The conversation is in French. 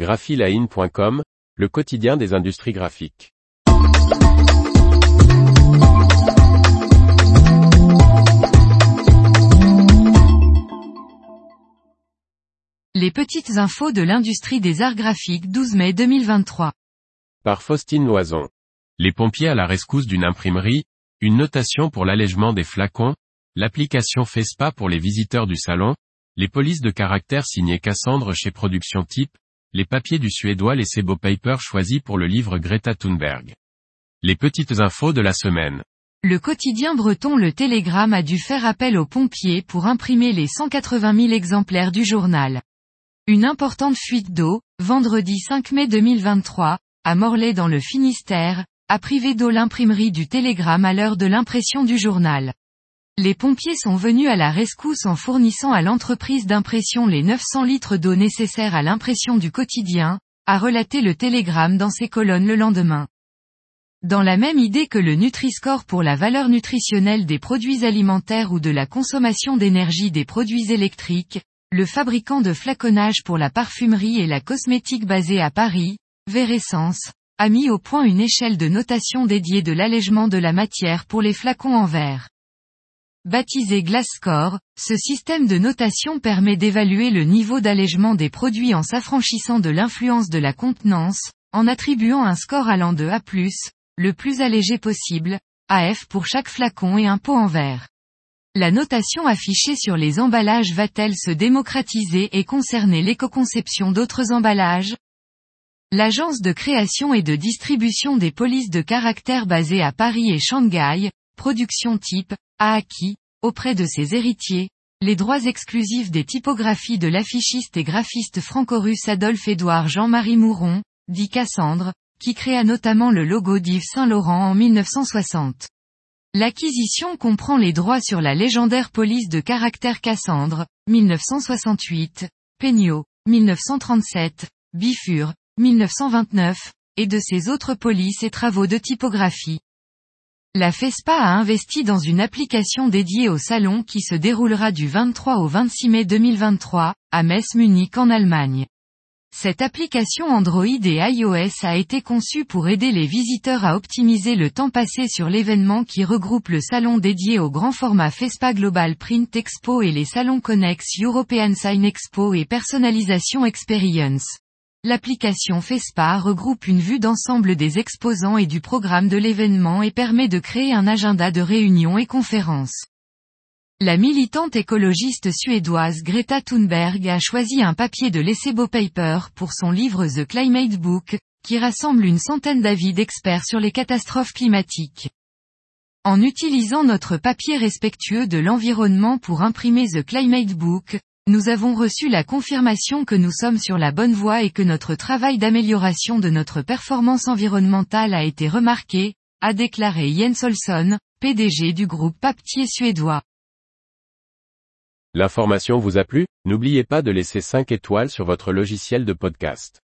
graphiline.com, le quotidien des industries graphiques. Les petites infos de l'industrie des arts graphiques 12 mai 2023. Par Faustine Loison. Les pompiers à la rescousse d'une imprimerie, une notation pour l'allègement des flacons, l'application FESPA pour les visiteurs du salon, les polices de caractère signées Cassandre chez Production Type, les papiers du suédois les Sebo Paper choisis pour le livre Greta Thunberg. Les petites infos de la semaine. Le quotidien breton Le Télégramme a dû faire appel aux pompiers pour imprimer les 180 000 exemplaires du journal. Une importante fuite d'eau, vendredi 5 mai 2023, à Morlaix dans le Finistère, a privé d'eau l'imprimerie du Télégramme à l'heure de l'impression du journal. Les pompiers sont venus à la rescousse en fournissant à l'entreprise d'impression les 900 litres d'eau nécessaires à l'impression du quotidien, a relaté le Télégramme dans ses colonnes le lendemain. Dans la même idée que le Nutri-Score pour la valeur nutritionnelle des produits alimentaires ou de la consommation d'énergie des produits électriques, le fabricant de flaconnage pour la parfumerie et la cosmétique basé à Paris, Véressence, a mis au point une échelle de notation dédiée de l'allègement de la matière pour les flacons en verre. Baptisé Glasscore, ce système de notation permet d'évaluer le niveau d'allègement des produits en s'affranchissant de l'influence de la contenance, en attribuant un score allant de A+, le plus allégé possible, AF pour chaque flacon et un pot en verre. La notation affichée sur les emballages va-t-elle se démocratiser et concerner l'éco-conception d'autres emballages? L'agence de création et de distribution des polices de caractère basée à Paris et Shanghai, production type, a acquis, auprès de ses héritiers, les droits exclusifs des typographies de l'affichiste et graphiste franco-russe Adolphe-Édouard Jean-Marie Mouron, dit Cassandre, qui créa notamment le logo d'Yves Saint-Laurent en 1960. L'acquisition comprend les droits sur la légendaire police de caractère Cassandre, 1968, Peignot, 1937, Bifur, 1929, et de ses autres polices et travaux de typographie. La FESPA a investi dans une application dédiée au salon qui se déroulera du 23 au 26 mai 2023, à Metz Munich en Allemagne. Cette application Android et iOS a été conçue pour aider les visiteurs à optimiser le temps passé sur l'événement qui regroupe le salon dédié au grand format FESPA Global Print Expo et les salons Connex European Sign Expo et Personalisation Experience. L'application FESPA regroupe une vue d'ensemble des exposants et du programme de l'événement et permet de créer un agenda de réunions et conférences. La militante écologiste suédoise Greta Thunberg a choisi un papier de l'Essebo Paper pour son livre The Climate Book, qui rassemble une centaine d'avis d'experts sur les catastrophes climatiques. En utilisant notre papier respectueux de l'environnement pour imprimer The Climate Book, nous avons reçu la confirmation que nous sommes sur la bonne voie et que notre travail d'amélioration de notre performance environnementale a été remarqué, a déclaré Jens Olsson, PDG du groupe Papetier suédois. L'information vous a plu? N'oubliez pas de laisser 5 étoiles sur votre logiciel de podcast.